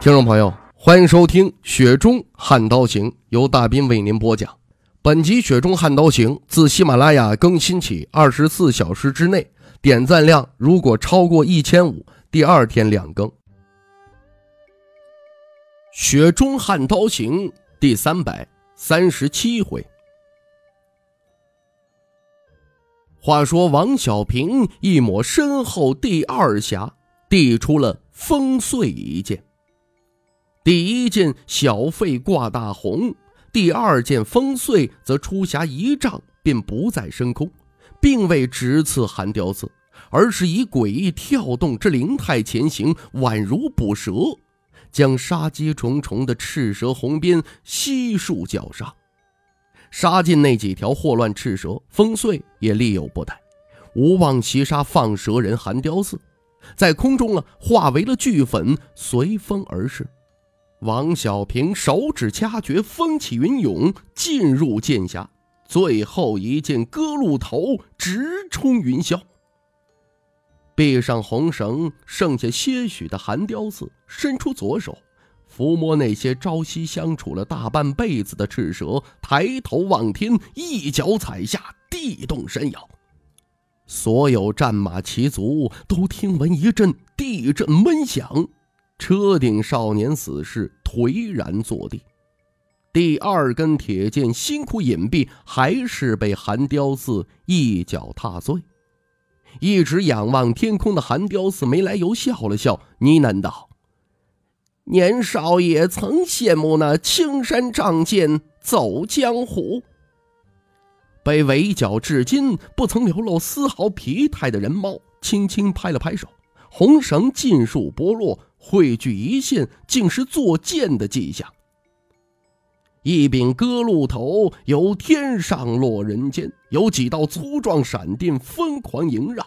听众朋友，欢迎收听《雪中悍刀行》，由大斌为您播讲。本集《雪中悍刀行》自喜马拉雅更新起，二十四小时之内点赞量如果超过一千五，第二天两更。《雪中悍刀行》第三百三十七回。话说王小平一抹身后第二侠，递出了封碎一剑。第一件小费挂大红，第二件封碎则出匣一丈，便不再升空，并未直刺寒雕寺，而是以诡异跳动之灵态前行，宛如捕蛇，将杀机重重的赤蛇红鞭悉数绞杀。杀尽那几条祸乱赤蛇，风碎也力有不逮，无望袭杀放蛇人寒雕寺，在空中啊化为了巨粉，随风而逝。王小平手指掐诀，风起云涌，进入剑匣，最后一剑割鹿头，直冲云霄。闭上红绳，剩下些许的寒雕刺，伸出左手。抚摸那些朝夕相处了大半辈子的赤蛇，抬头望天，一脚踩下，地动山摇。所有战马骑卒都听闻一阵地震闷响，车顶少年死士颓然坐地。第二根铁剑辛苦隐蔽，还是被寒雕寺一脚踏碎。一直仰望天空的寒雕寺没来由笑了笑，呢喃道。年少也曾羡慕那青山仗剑走江湖，被围剿至今不曾流露丝毫疲态的人猫，轻轻拍了拍手，红绳尽数剥落，汇聚一线，竟是作剑的迹象。一柄割鹿头由天上落人间，有几道粗壮闪电疯狂萦绕，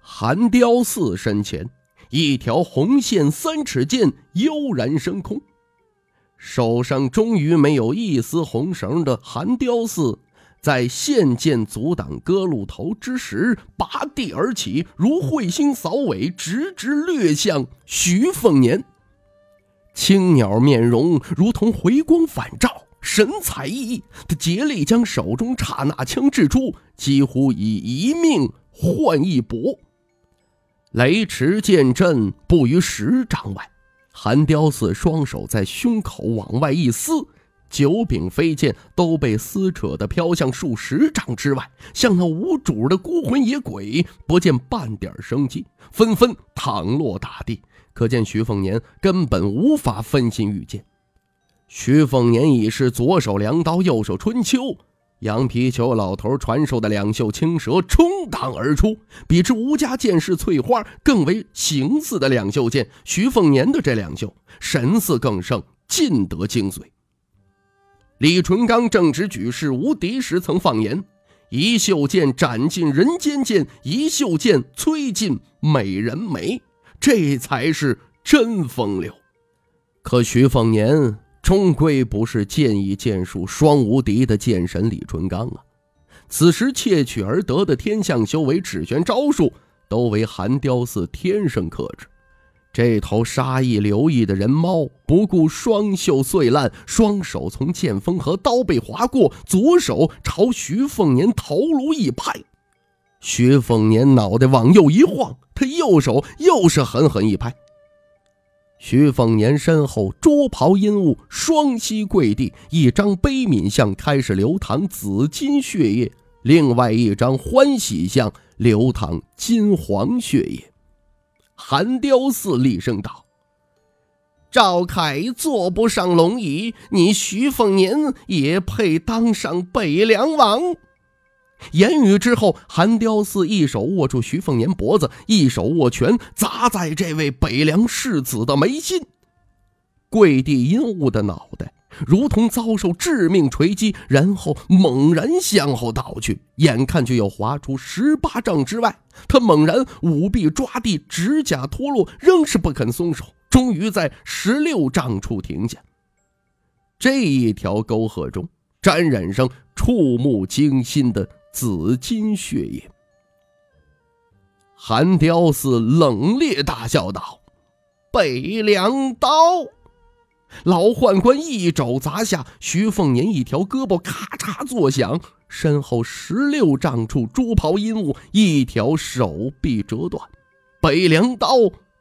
寒雕寺身前。一条红线三尺剑悠然升空，手上终于没有一丝红绳的寒雕寺，在现剑阻挡割鹿头之时，拔地而起，如彗星扫尾，直直掠向徐凤年。青鸟面容如同回光返照，神采奕奕。他竭力将手中刹那枪掷出，几乎以一命换一搏。雷池剑阵布于十丈外，寒雕寺双手在胸口往外一撕，九柄飞剑都被撕扯得飘向数十丈之外，像那无主的孤魂野鬼，不见半点生机，纷纷躺落大地。可见徐凤年根本无法分心御剑。徐凤年已是左手凉刀，右手春秋。羊皮球老头传授的两袖青蛇冲挡而出，比之吴家剑士翠花更为形似的两袖剑，徐凤年的这两袖神似更胜，尽得精髓。李淳罡正值举世无敌时，曾放言：“一袖剑斩尽人间剑，一袖剑摧尽美人眉，这才是真风流。”可徐凤年。终归不是剑艺剑术双无敌的剑神李淳罡啊！此时窃取而得的天象修为、指玄招数，都为寒雕寺天生克制。这头杀意流溢的人猫，不顾双袖碎烂，双手从剑锋和刀背划过，左手朝徐凤年头颅一拍。徐凤年脑袋往右一晃，他右手又是狠狠一拍。徐凤年身后桌袍阴雾，双膝跪地，一张悲悯相开始流淌紫金血液，另外一张欢喜相流淌金黄血液。寒雕寺厉声道：“赵凯坐不上龙椅，你徐凤年也配当上北凉王？”言语之后，韩雕寺一手握住徐凤年脖子，一手握拳砸在这位北凉世子的眉心。跪地阴雾的脑袋如同遭受致命锤击，然后猛然向后倒去，眼看就要滑出十八丈之外。他猛然舞臂抓地，指甲脱落，仍是不肯松手，终于在十六丈处停下。这一条沟壑中沾染上触目惊心的。紫金血液，韩雕寺冷冽大笑道：“北凉刀！”老宦官一肘砸下，徐凤年一条胳膊咔嚓作响，身后十六丈处朱袍阴物一条手臂折断，北凉刀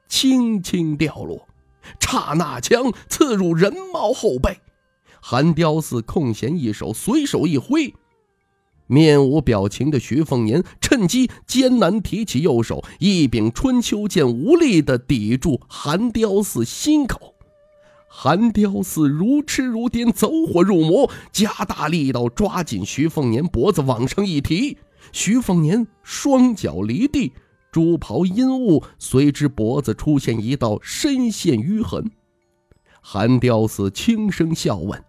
轻轻掉落，刹那枪刺入人毛后背。韩雕寺空闲一手，随手一挥。面无表情的徐凤年趁机艰难提起右手，一柄春秋剑无力地抵住韩雕寺心口。韩雕寺如痴如癫，走火入魔，加大力道抓紧徐凤年脖子往上一提。徐凤年双脚离地，朱袍阴雾随之脖子出现一道深陷淤痕。韩雕寺轻声笑问：“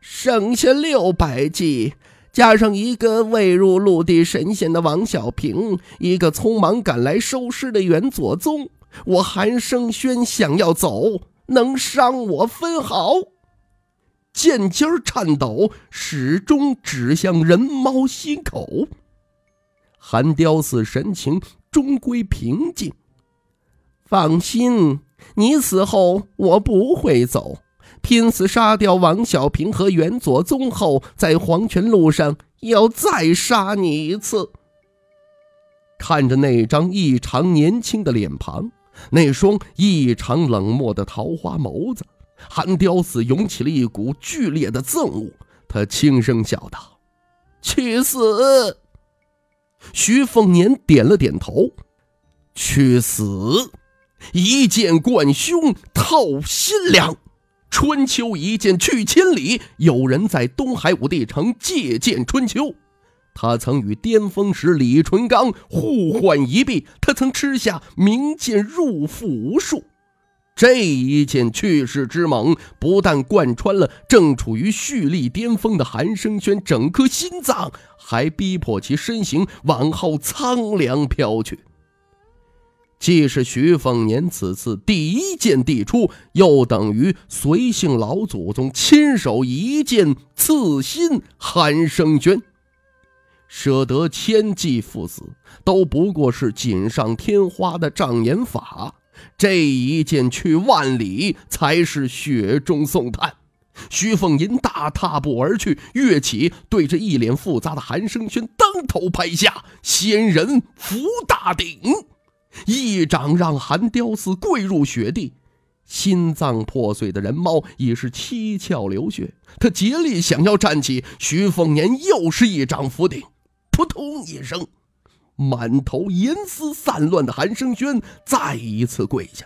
剩下六百计。”加上一个未入陆地神仙的王小平，一个匆忙赶来收尸的袁左宗，我韩生轩想要走，能伤我分毫？剑尖颤抖，始终指向人猫心口。韩雕寺神情终归平静，放心，你死后我不会走。拼死杀掉王小平和袁左宗后，在黄泉路上要再杀你一次。看着那张异常年轻的脸庞，那双异常冷漠的桃花眸子，韩雕寺涌起了一股剧烈的憎恶。他轻声笑道：“去死！”徐凤年点了点头：“去死！一剑贯胸，透心凉。”春秋一剑去千里，有人在东海武帝城借剑春秋。他曾与巅峰时李淳罡互换一臂，他曾吃下明剑入腹无数。这一剑去世之猛，不但贯穿了正处于蓄力巅峰的韩生轩整颗心脏，还逼迫其身形往后苍凉飘去。既是徐凤年此次第一剑递出，又等于随姓老祖宗亲手一剑刺心韩生娟。舍得千计赴死，都不过是锦上添花的障眼法。这一剑去万里，才是雪中送炭。徐凤吟大踏步而去，跃起，对着一脸复杂的韩生轩当头拍下，仙人扶大顶。一掌让韩雕寺跪入雪地，心脏破碎的人猫已是七窍流血。他竭力想要站起，徐凤年又是一掌扶顶，扑通一声，满头银丝散乱的韩生轩再一次跪下。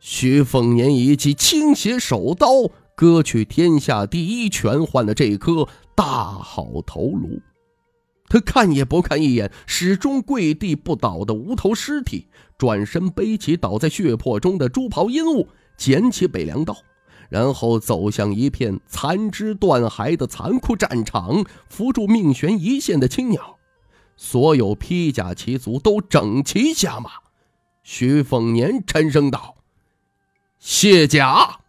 徐凤年一记倾斜手刀，割去天下第一拳患的这颗大好头颅。他看也不看一眼始终跪地不倒的无头尸体，转身背起倒在血泊中的朱袍阴物，捡起北凉刀，然后走向一片残肢断骸的残酷战场，扶住命悬一线的青鸟。所有披甲骑卒都整齐下马。徐凤年沉声道：“卸甲。”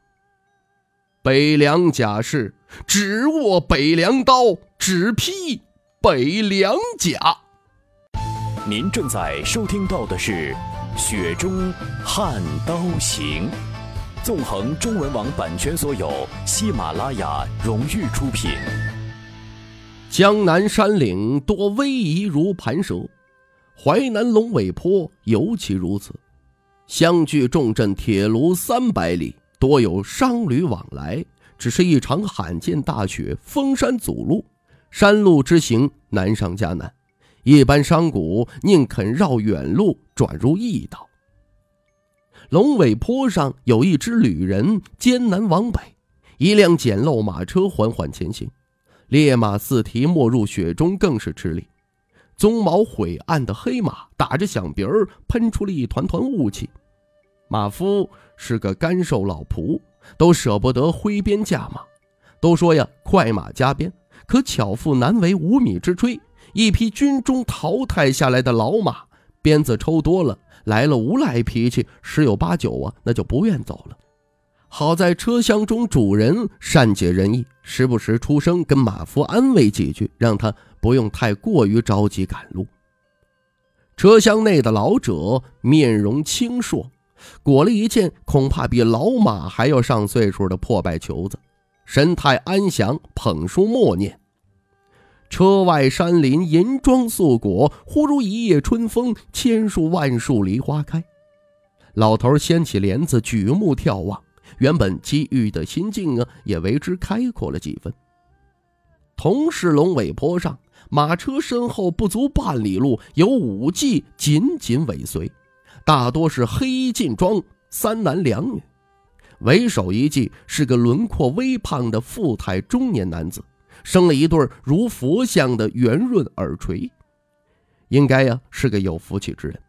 北凉甲士只握北凉刀，只披。北凉甲。您正在收听到的是《雪中悍刀行》，纵横中文网版权所有，喜马拉雅荣誉出品。江南山岭多逶迤如盘蛇，淮南龙尾坡尤其如此。相距重镇铁炉三百里，多有商旅往来。只是一场罕见大雪，封山阻路。山路之行难上加难，一般商贾宁肯绕远路转入驿道。龙尾坡上有一支旅人艰难往北，一辆简陋马车缓缓前行。烈马四蹄没入雪中，更是吃力。鬃毛晦暗的黑马打着响鼻儿，喷出了一团团雾气。马夫是个干瘦老仆，都舍不得挥鞭驾马。都说呀，快马加鞭，可巧妇难为无米之炊。一匹军中淘汰下来的老马，鞭子抽多了，来了无赖脾气，十有八九啊，那就不愿走了。好在车厢中主人善解人意，时不时出声跟马夫安慰几句，让他不用太过于着急赶路。车厢内的老者面容清硕，裹了一件恐怕比老马还要上岁数的破败裘子，神态安详，捧书默念。车外山林银装素裹，忽如一夜春风，千树万树梨花开。老头掀起帘子，举目眺望。原本积郁的心境啊，也为之开阔了几分。同是龙尾坡上，马车身后不足半里路，有五骑紧紧尾随，大多是黑衣劲装，三男两女。为首一骑是个轮廓微胖的富态中年男子，生了一对如佛像的圆润耳垂，应该呀是个有福气之人。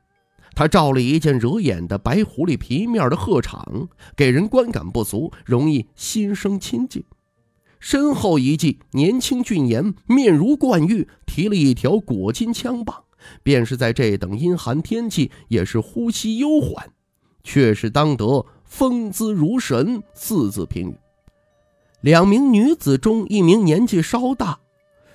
他罩了一件惹眼的白狐狸皮面的鹤氅，给人观感不俗，容易心生亲近。身后一记年轻俊颜，面如冠玉，提了一条裹金枪棒，便是在这等阴寒天气，也是呼吸悠缓，却是当得风姿如神四字评语。两名女子中，一名年纪稍大，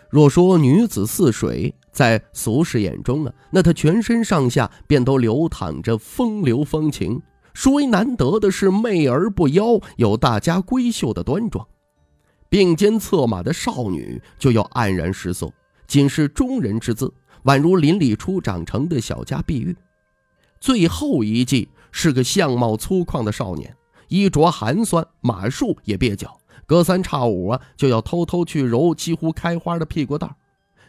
若说女子似水。在俗世眼中啊，那她全身上下便都流淌着风流风情。殊为难得的是，媚而不妖，有大家闺秀的端庄。并肩策马的少女就要黯然失色，仅是中人之姿，宛如林里初长成的小家碧玉。最后一骑是个相貌粗犷的少年，衣着寒酸，马术也蹩脚，隔三差五啊就要偷偷去揉几乎开花的屁股蛋儿。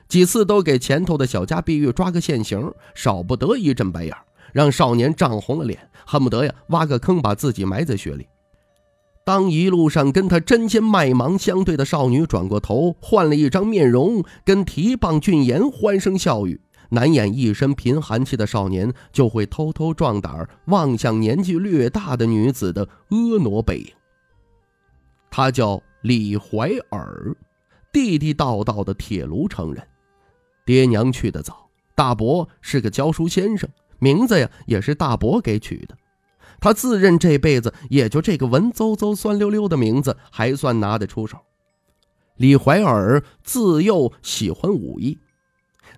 几次都给前头的小家碧玉抓个现行，少不得一阵白眼，让少年涨红了脸，恨不得呀挖个坑把自己埋在雪里。当一路上跟他针尖麦芒相对的少女转过头，换了一张面容，跟提棒俊颜欢声笑语，难掩一身贫寒气的少年就会偷偷壮胆望向年纪略大的女子的婀娜背影。他叫李怀尔，地地道道的铁炉城人。爹娘去得早，大伯是个教书先生，名字呀也是大伯给取的。他自认这辈子也就这个文绉绉、酸溜溜的名字还算拿得出手。李怀尔自幼喜欢武艺，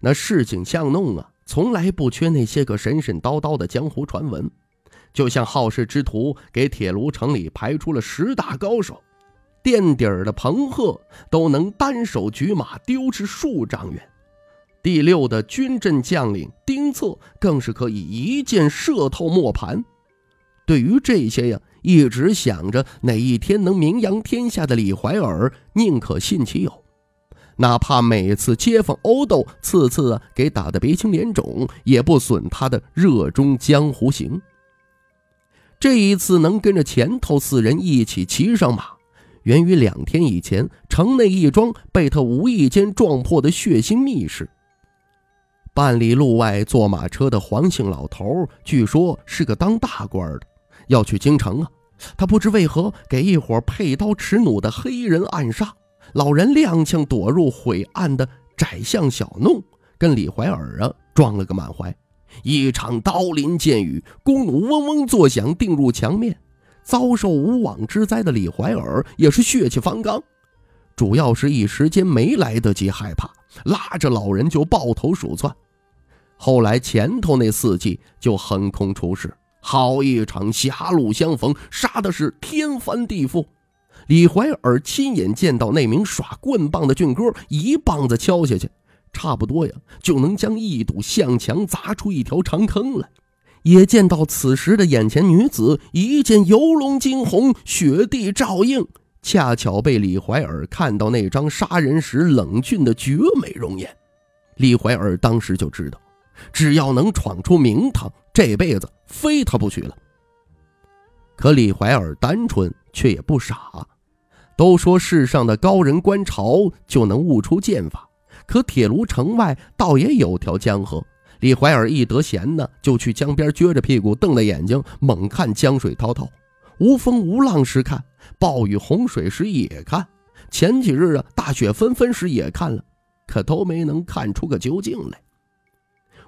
那市井巷弄啊，从来不缺那些个神神叨叨的江湖传闻。就像好事之徒给铁炉城里排出了十大高手，垫底儿的彭鹤都能单手举马丢至数丈远。第六的军阵将领丁策更是可以一箭射透磨盘。对于这些呀，一直想着哪一天能名扬天下的李怀尔，宁可信其有，哪怕每次街坊殴斗，次次啊给打得鼻青脸肿，也不损他的热衷江湖行。这一次能跟着前头四人一起骑上马，源于两天以前城内一桩被他无意间撞破的血腥密室。半里路外坐马车的黄姓老头，据说是个当大官的，要去京城啊。他不知为何给一伙佩刀持弩的黑人暗杀，老人踉跄躲入晦暗的窄巷小弄，跟李怀尔啊撞了个满怀。一场刀林剑雨，弓弩嗡嗡作响，定入墙面。遭受无妄之灾的李怀尔也是血气方刚，主要是一时间没来得及害怕，拉着老人就抱头鼠窜。后来前头那四骑就横空出世，好一场狭路相逢，杀的是天翻地覆。李怀尔亲眼见到那名耍棍棒的俊哥一棒子敲下去，差不多呀就能将一堵象墙砸出一条长坑来。也见到此时的眼前女子一见游龙惊鸿，雪地照映，恰巧被李怀尔看到那张杀人时冷峻的绝美容颜。李怀尔当时就知道。只要能闯出名堂，这辈子非他不娶了。可李怀尔单纯却也不傻，都说世上的高人观潮就能悟出剑法，可铁炉城外倒也有条江河。李怀尔一得闲呢，就去江边撅着屁股，瞪着眼睛猛看江水滔滔。无风无浪时看，暴雨洪水时也看，前几日啊大雪纷纷时也看了，可都没能看出个究竟来。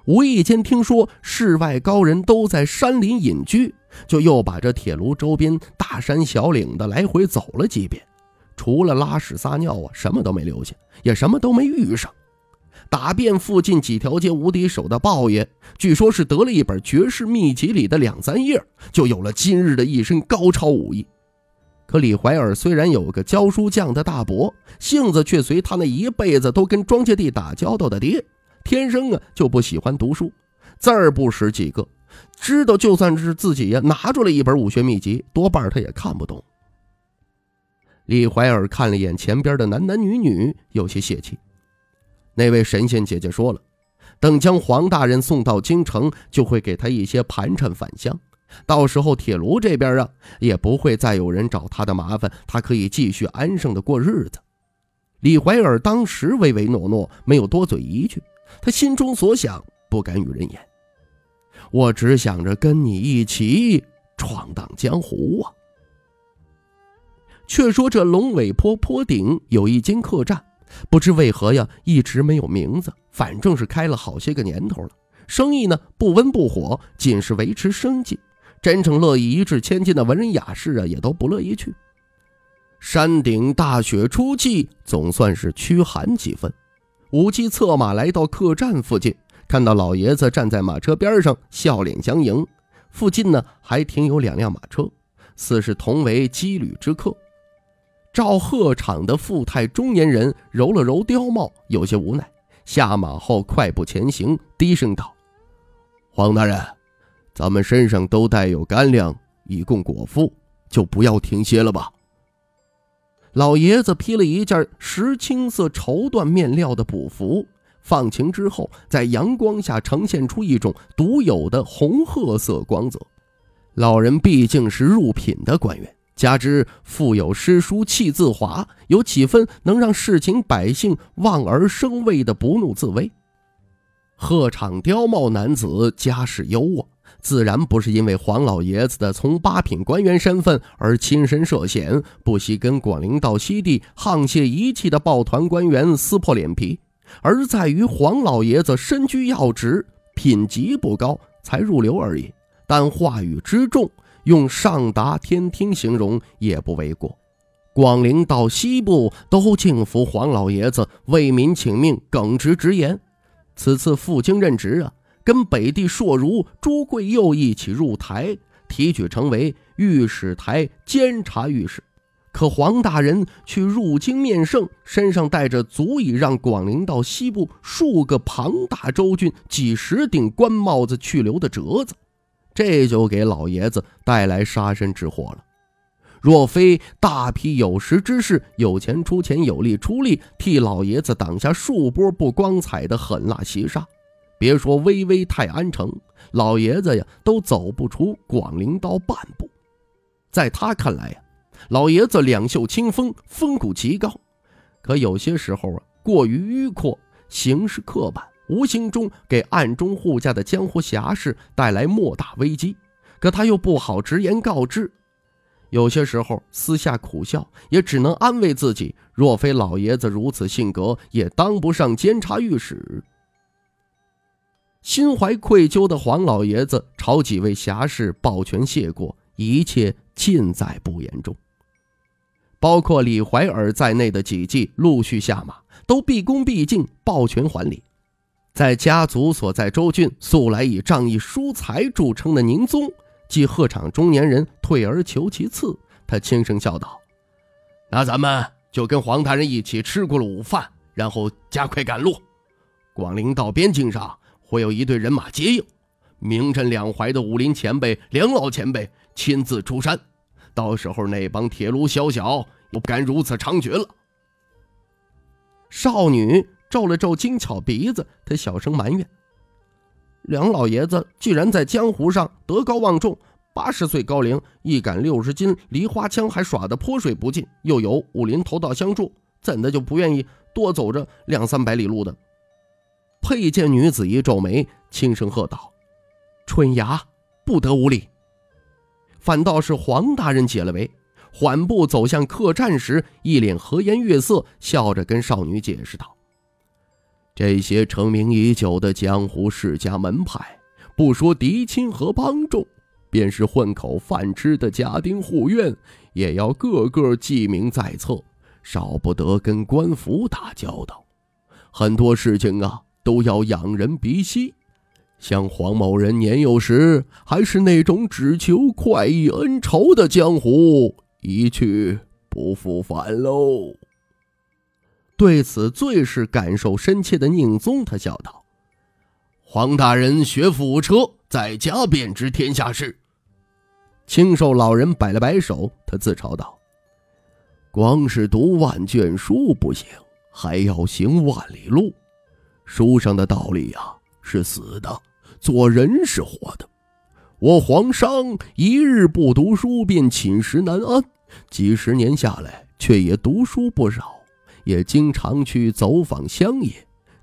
无意间听说世外高人都在山林隐居，就又把这铁炉周边大山小岭的来回走了几遍，除了拉屎撒尿啊，什么都没留下，也什么都没遇上。打遍附近几条街无敌手的豹爷，据说是得了一本绝世秘籍里的两三页，就有了今日的一身高超武艺。可李怀尔虽然有个教书匠的大伯，性子却随他那一辈子都跟庄稼地打交道的爹，天生啊就不喜欢读书，字儿不识几个，知道就算是自己呀拿出了一本武学秘籍，多半他也看不懂。李怀尔看了眼前边的男男女女，有些泄气。那位神仙姐姐说了，等将黄大人送到京城，就会给他一些盘缠返乡。到时候铁炉这边啊，也不会再有人找他的麻烦，他可以继续安生的过日子。李怀尔当时唯唯诺诺，没有多嘴一句。他心中所想，不敢与人言。我只想着跟你一起闯荡江湖啊。却说这龙尾坡坡顶有一间客栈。不知为何呀，一直没有名字。反正是开了好些个年头了，生意呢不温不火，仅是维持生计。真正乐意一掷千金的文人雅士啊，也都不乐意去。山顶大雪初霁，总算是驱寒几分。武姬策马来到客栈附近，看到老爷子站在马车边上，笑脸相迎。附近呢还停有两辆马车，似是同为羁旅之客。赵贺场的富态中年人揉了揉貂帽，有些无奈，下马后快步前行，低声道：“黄大人，咱们身上都带有干粮，以供果腹，就不要停歇了吧。”老爷子披了一件石青色绸缎面料的补服，放晴之后，在阳光下呈现出一种独有的红褐色光泽。老人毕竟是入品的官员。加之腹有诗书气自华，有几分能让市井百姓望而生畏的不怒自威。鹤场貂帽男子家世优渥，自然不是因为黄老爷子的从八品官员身份而亲身涉险，不惜跟广陵道西地沆瀣一气的抱团官员撕破脸皮，而在于黄老爷子身居要职，品级不高，才入流而已。但话语之重。用上达天听形容也不为过，广陵到西部都敬服黄老爷子为民请命，耿直直言。此次赴京任职啊，跟北地硕儒朱贵佑一起入台，提举成为御史台监察御史。可黄大人去入京面圣，身上带着足以让广陵到西部数个庞大州郡几十顶官帽子去留的折子。这就给老爷子带来杀身之祸了。若非大批有识之士有钱出钱，有力出力，替老爷子挡下数波不光彩的狠辣袭杀，别说巍巍泰安城，老爷子呀都走不出广陵道半步。在他看来呀，老爷子两袖清风，风骨极高，可有些时候啊过于迂阔，行事刻板。无形中给暗中护驾的江湖侠士带来莫大危机，可他又不好直言告知。有些时候私下苦笑，也只能安慰自己：若非老爷子如此性格，也当不上监察御史。心怀愧疚的黄老爷子朝几位侠士抱拳谢过，一切尽在不言中。包括李怀尔在内的几骑陆续下马，都毕恭毕敬，抱拳还礼。在家族所在州郡，素来以仗义疏财著称的宁宗，即鹤场中年人退而求其次。他轻声笑道：“那咱们就跟黄大人一起吃过了午饭，然后加快赶路。广陵到边境上会有一队人马接应，名震两淮的武林前辈梁老前辈亲自出山。到时候那帮铁炉小小又不敢如此猖獗了。”少女。皱了皱精巧鼻子，他小声埋怨：“梁老爷子既然在江湖上德高望重，八十岁高龄，一杆六十斤梨花枪还耍得泼水不进，又有武林头道相助，怎的就不愿意多走着两三百里路的？佩剑女子一皱眉，轻声喝道：“春芽，不得无礼。”反倒是黄大人解了围，缓步走向客栈时，一脸和颜悦色，笑着跟少女解释道：“这些成名已久的江湖世家门派，不说嫡亲和帮众。”便是混口饭吃的家丁户院，也要个个记名在册，少不得跟官府打交道。很多事情啊，都要仰人鼻息。像黄某人年幼时还是那种只求快意恩仇的江湖，一去不复返喽。对此最是感受深切的宁宗，他笑道：“黄大人学富五车，在家便知天下事。”青瘦老人摆了摆手，他自嘲道：“光是读万卷书不行，还要行万里路。书上的道理呀是死的，做人是活的。我黄商一日不读书便寝食难安，几十年下来却也读书不少，也经常去走访乡野。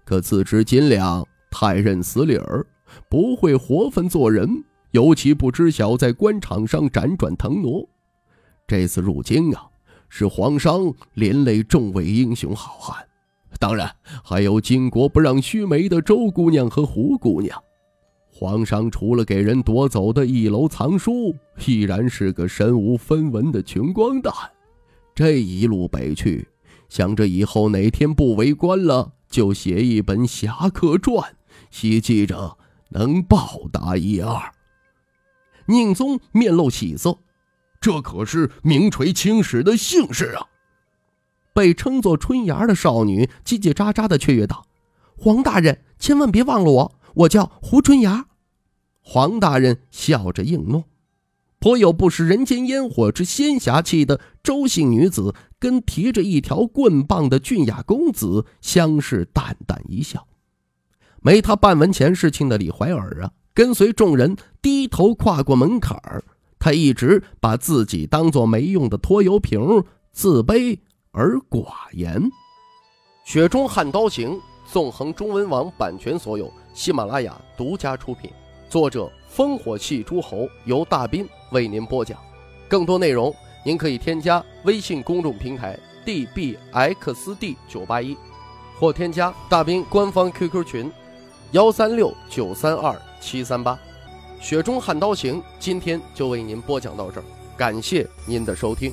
可自知斤两，太认死理儿，不会活分做人。”尤其不知晓在官场上辗转腾挪，这次入京啊，是皇上连累众位英雄好汉，当然还有巾帼不让须眉的周姑娘和胡姑娘。皇上除了给人夺走的一楼藏书，依然是个身无分文的穷光蛋。这一路北去，想着以后哪天不为官了，就写一本侠客传，希冀着能报答一二。宁宗面露喜色，这可是名垂青史的幸事啊！被称作春芽的少女叽叽喳喳的雀跃道：“黄大人，千万别忘了我，我叫胡春芽。”黄大人笑着应诺。颇有不食人间烟火之仙侠气的周姓女子，跟提着一条棍棒的俊雅公子相视淡淡一笑。没他办完前事情的李怀尔啊！跟随众人低头跨过门槛儿，他一直把自己当做没用的拖油瓶，自卑而寡言。《雪中悍刀行》纵横中文网版权所有，喜马拉雅独家出品，作者烽火戏诸侯，由大斌为您播讲。更多内容您可以添加微信公众平台 dbxd 九八一，或添加大斌官方 QQ 群幺三六九三二。七三八，《雪中悍刀行》今天就为您播讲到这儿，感谢您的收听。